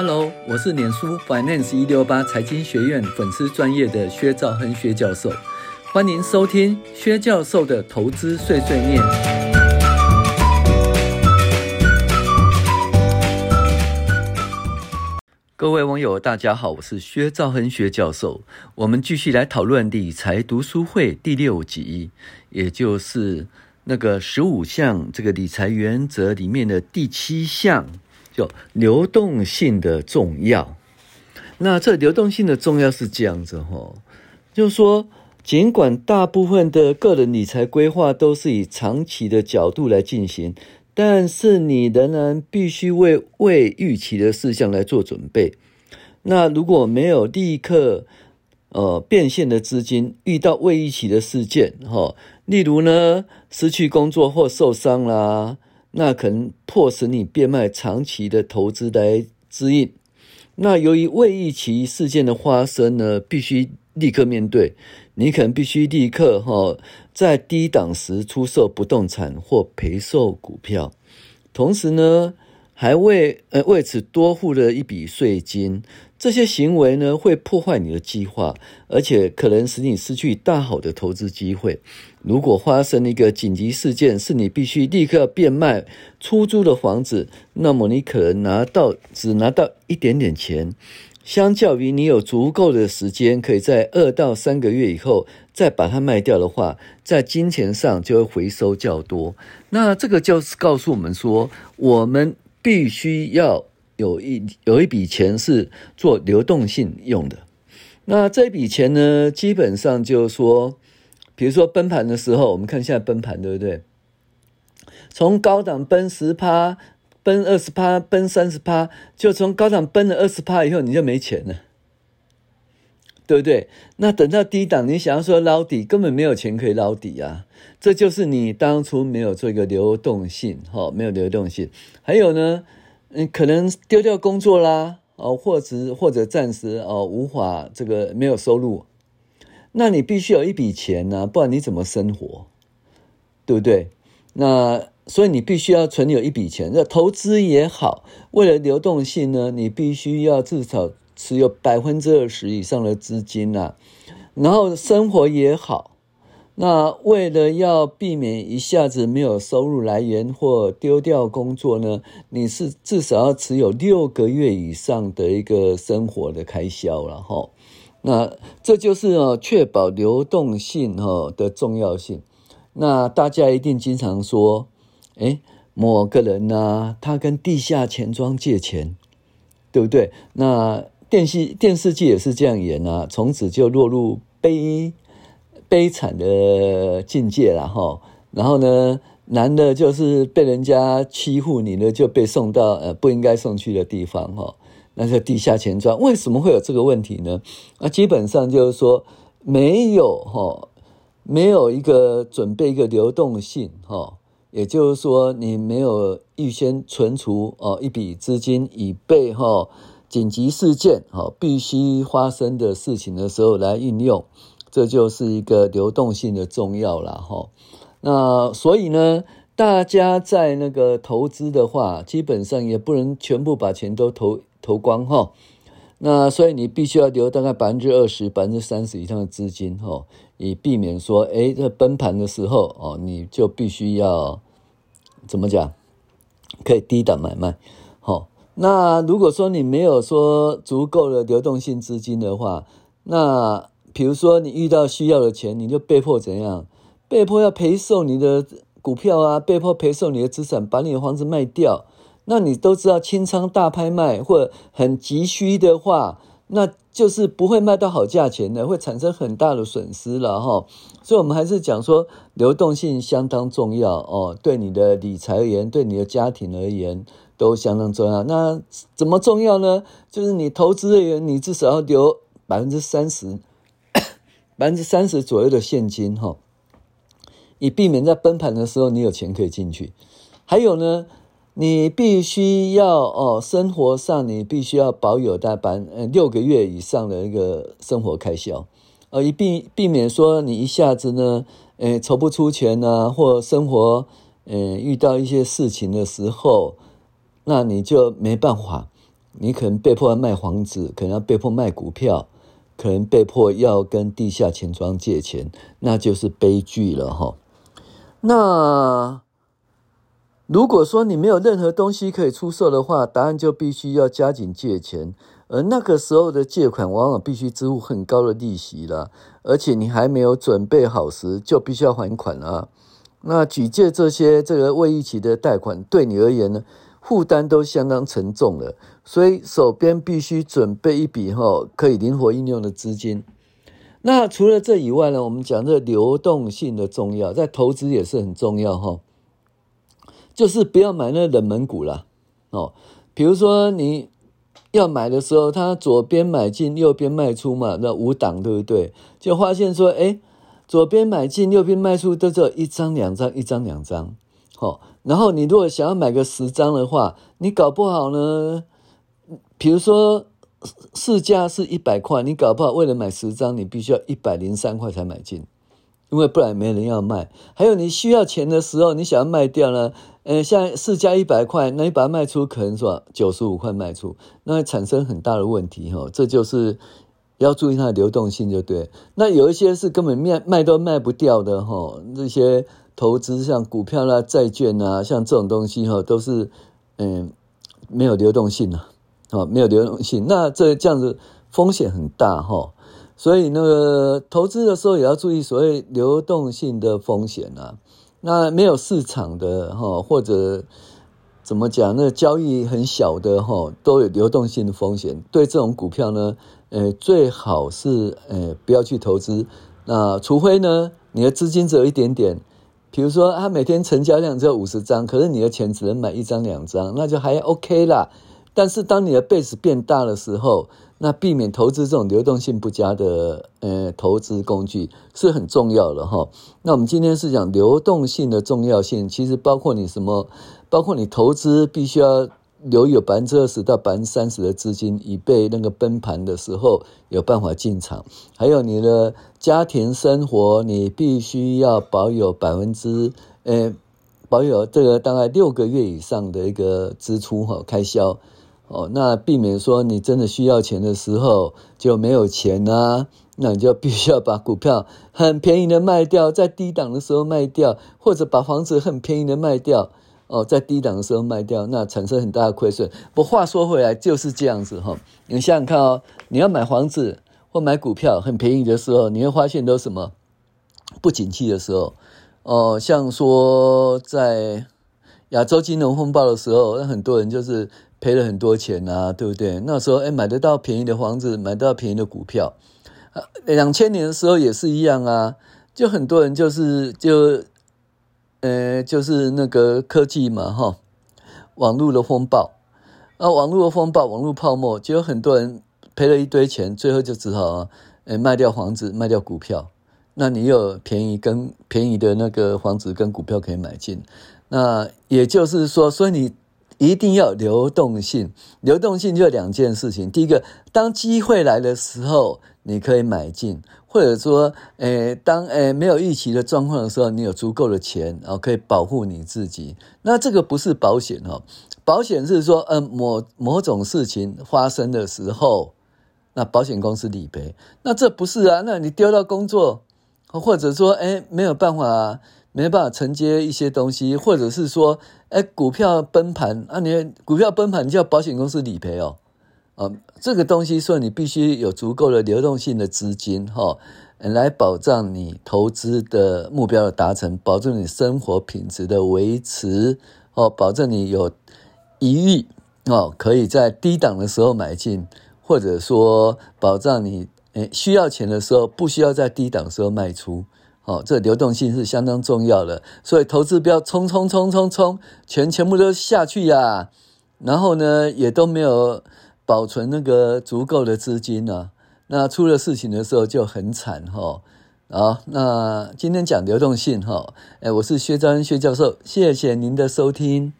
Hello，我是脸书 Finance 一六八财经学院粉丝专业的薛兆亨薛教授，欢迎收听薛教授的投资碎碎念。各位网友，大家好，我是薛兆亨薛教授。我们继续来讨论理财读书会第六集，也就是那个十五项这个理财原则里面的第七项。有流动性的重要，那这流动性的重要是这样子哈，就是说，尽管大部分的个人理财规划都是以长期的角度来进行，但是你仍然必须为未预期的事项来做准备。那如果没有立刻呃变现的资金，遇到未预期的事件哈，例如呢，失去工作或受伤啦。那可能迫使你变卖长期的投资来支应。那由于未预期事件的发生呢，必须立刻面对。你可能必须立刻哈，在低档时出售不动产或赔售股票，同时呢，还为呃为此多付了一笔税金。这些行为呢，会破坏你的计划，而且可能使你失去大好的投资机会。如果发生一个紧急事件，是你必须立刻变卖出租的房子，那么你可能拿到只拿到一点点钱，相较于你有足够的时间，可以在二到三个月以后再把它卖掉的话，在金钱上就会回收较多。那这个就是告诉我们说，我们必须要。有一有一笔钱是做流动性用的，那这笔钱呢，基本上就是说，比如说崩盘的时候，我们看现在崩盘对不对？从高档崩十趴，崩二十趴，崩三十趴，就从高档崩了二十趴以后，你就没钱了，对不对？那等到低档，你想要说捞底，根本没有钱可以捞底啊！这就是你当初没有做一个流动性，哈，没有流动性。还有呢？嗯，可能丢掉工作啦，哦，或者或者暂时哦无法这个没有收入，那你必须有一笔钱呢，不然你怎么生活？对不对？那所以你必须要存有一笔钱，那投资也好，为了流动性呢，你必须要至少持有百分之二十以上的资金呐，然后生活也好。那为了要避免一下子没有收入来源或丢掉工作呢，你是至少要持有六个月以上的一个生活的开销了哈。那这就是哦，确保流动性哈的重要性。那大家一定经常说，诶，某个人呢，他跟地下钱庄借钱，对不对？那电视电视剧也是这样演啊，从此就落入悲。悲惨的境界了哈，然后呢，男的就是被人家欺负，女的就被送到呃不应该送去的地方哈，那是地下钱庄。为什么会有这个问题呢？那，基本上就是说没有哈，没有一个准备一个流动性哈，也就是说你没有预先存储哦一笔资金，以备哈紧急事件哈必须发生的事情的时候来运用。这就是一个流动性的重要了哈。那所以呢，大家在那个投资的话，基本上也不能全部把钱都投投光哈。那所以你必须要留大概百分之二十、百分之三十以上的资金哈，以避免说，哎，这崩盘的时候哦，你就必须要怎么讲，可以低档买卖。好，那如果说你没有说足够的流动性资金的话，那比如说，你遇到需要的钱，你就被迫怎样？被迫要赔售你的股票啊，被迫赔售你的资产，把你的房子卖掉。那你都知道，清仓大拍卖或很急需的话，那就是不会卖到好价钱的，会产生很大的损失了哈。所以，我们还是讲说，流动性相当重要哦，对你的理财而言，对你的家庭而言，都相当重要。那怎么重要呢？就是你投资的人，你至少要留百分之三十。百分之三十左右的现金哈，以避免在崩盘的时候你有钱可以进去。还有呢，你必须要哦，生活上你必须要保有大半呃六个月以上的一个生活开销，呃，以避避免说你一下子呢，呃，筹不出钱啊，或生活呃遇到一些事情的时候，那你就没办法你可能被迫要卖房子，可能要被迫卖股票，可能被迫要跟地下钱庄借钱，那就是悲剧了哈。那如果说你没有任何东西可以出售的话，答案就必须要加紧借钱，而那个时候的借款往往必须支付很高的利息了，而且你还没有准备好时，就必须要还款了。那举借这些这个未逾期的贷款，对你而言呢，负担都相当沉重了，所以手边必须准备一笔哈可以灵活应用的资金。那除了这以外呢，我们讲这流动性的重要，在投资也是很重要哈。就是不要买那冷门股啦。哦，比如说你要买的时候，它左边买进，右边卖出嘛，那五档对不对？就发现说，哎，左边买进，右边卖出，都只有一张两张，一张两张。好，然后你如果想要买个十张的话，你搞不好呢，比如说。市价是一百块，你搞不好为了买十张，你必须要一百零三块才买进，因为不然没人要卖。还有你需要钱的时候，你想要卖掉呢？呃，像市价一百块，那你把它卖出，可能说九十五块卖出，那会产生很大的问题哈。这就是要注意它的流动性，就对。那有一些是根本卖卖都卖不掉的哈，这些投资像股票啦、债券啊，像这种东西哈，都是嗯没有流动性的。哦，没有流动性，那这这样子风险很大哈，所以那个投资的时候也要注意所谓流动性的风险啊。那没有市场的哈，或者怎么讲，那交易很小的哈，都有流动性的风险。对这种股票呢，呃，最好是呃不要去投资。那除非呢，你的资金只有一点点，比如说他每天成交量只有五十张，可是你的钱只能买一张两张，那就还 OK 啦。但是当你的 base 变大的时候，那避免投资这种流动性不佳的呃投资工具是很重要的哈。那我们今天是讲流动性的重要性，其实包括你什么，包括你投资必须要留有百分之二十到百分之三十的资金，以备那个崩盘的时候有办法进场。还有你的家庭生活，你必须要保有百分之呃保有这个大概六个月以上的一个支出哈开销。哦，那避免说你真的需要钱的时候就没有钱啊，那你就必须要把股票很便宜的卖掉，在低档的时候卖掉，或者把房子很便宜的卖掉，哦，在低档的时候卖掉，那产生很大的亏损。不，话说回来就是这样子哈、你想想看哦，你要买房子或买股票很便宜的时候，你会发现都什么？不景气的时候，哦，像说在亚洲金融风暴的时候，那很多人就是。赔了很多钱啊，对不对？那时候，哎，买得到便宜的房子，买得到便宜的股票。两千年的时候也是一样啊，就很多人就是就，呃，就是那个科技嘛，哈，网络的风暴啊，网络的风暴，网络泡沫，就有很多人赔了一堆钱，最后就只好，呃，卖掉房子，卖掉股票。那你有便宜跟便宜的那个房子跟股票可以买进，那也就是说，所以你。一定要流动性，流动性就两件事情。第一个，当机会来的时候，你可以买进，或者说，诶，当诶没有预期的状况的时候，你有足够的钱，然后可以保护你自己。那这个不是保险哦，保险是说，嗯，某某种事情发生的时候，那保险公司理赔。那这不是啊，那你丢到工作，或者说，诶，没有办法。没办法承接一些东西，或者是说，哎，股票崩盘啊，你股票崩盘，你叫保险公司理赔哦，啊，这个东西说你必须有足够的流动性的资金哈，来保障你投资的目标的达成，保证你生活品质的维持哦，保证你有余裕哦，可以在低档的时候买进，或者说保障你诶需要钱的时候，不需要在低档的时候卖出。哦，这流动性是相当重要的，所以投资不要冲冲冲冲冲，钱全部都下去呀、然后呢，也都没有保存那个足够的资金呢、啊，那出了事情的时候就很惨哈。好，那今天讲流动性哈，哎，我是薛兆亨薛教授，谢谢您的收听。